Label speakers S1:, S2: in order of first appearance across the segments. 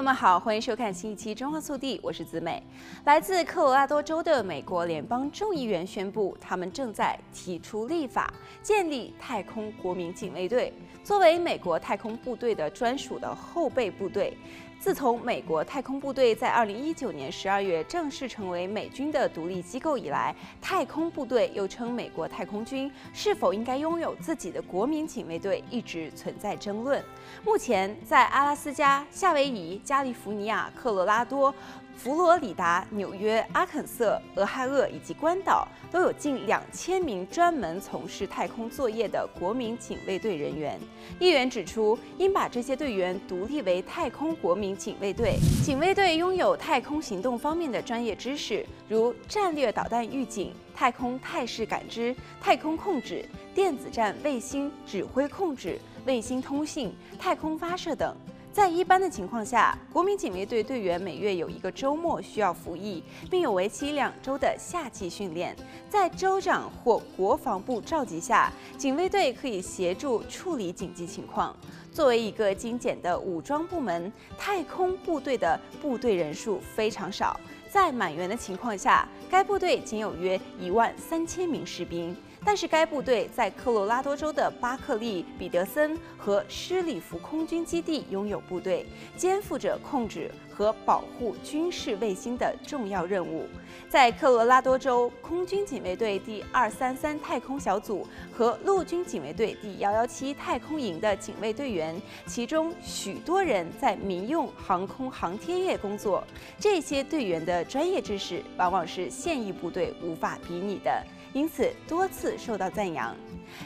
S1: 朋友们好，欢迎收看新一期《中华速递》，我是子美。来自科罗拉多州的美国联邦众议员宣布，他们正在提出立法，建立太空国民警卫队，作为美国太空部队的专属的后备部队。自从美国太空部队在二零一九年十二月正式成为美军的独立机构以来，太空部队又称美国太空军是否应该拥有自己的国民警卫队，一直存在争论。目前，在阿拉斯加、夏威夷、加利福尼亚、科罗拉多、佛罗里达、纽约、阿肯色、俄亥俄以及关岛都有近两千名专门从事太空作业的国民警卫队人员。议员指出，应把这些队员独立为太空国民警卫队。警卫队拥有太空行动方面的专业知识，如战略导弹预警、太空态势感知、太空控制、电子战卫星指挥控制、卫星通信、太空发射等。在一般的情况下，国民警卫队队员每月有一个周末需要服役，并有为期两周的夏季训练。在州长或国防部召集下，警卫队可以协助处理紧急情况。作为一个精简的武装部门，太空部队的部队人数非常少，在满员的情况下，该部队仅有约一万三千名士兵。但是该部队在科罗拉多州的巴克利、彼得森和施里夫空军基地拥有部队，肩负着控制和保护军事卫星的重要任务。在科罗拉多州空军警卫队第二三三太空小组和陆军警卫队第幺幺七太空营的警卫队员，其中许多人在民用航空航天业工作，这些队员的专业知识往往是现役部队无法比拟的。因此多次受到赞扬。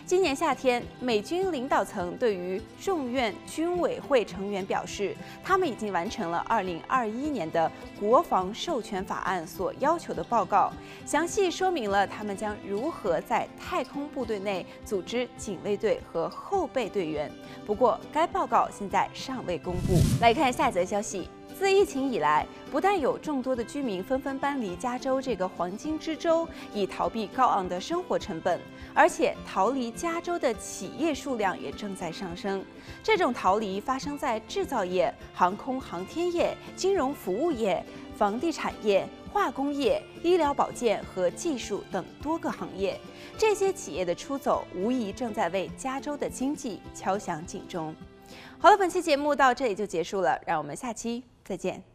S1: 今年夏天，美军领导层对于众院军委会成员表示，他们已经完成了2021年的国防授权法案所要求的报告，详细说明了他们将如何在太空部队内组织警卫队和后备队员。不过，该报告现在尚未公布。来看下一则消息。自疫情以来，不但有众多的居民纷纷搬离加州这个黄金之州，以逃避高昂的生活成本，而且逃离加州的企业数量也正在上升。这种逃离发生在制造业、航空航天业、金融服务业、房地产业、化工业、医疗保健和技术等多个行业。这些企业的出走，无疑正在为加州的经济敲响警钟。好了，本期节目到这里就结束了，让我们下期再见。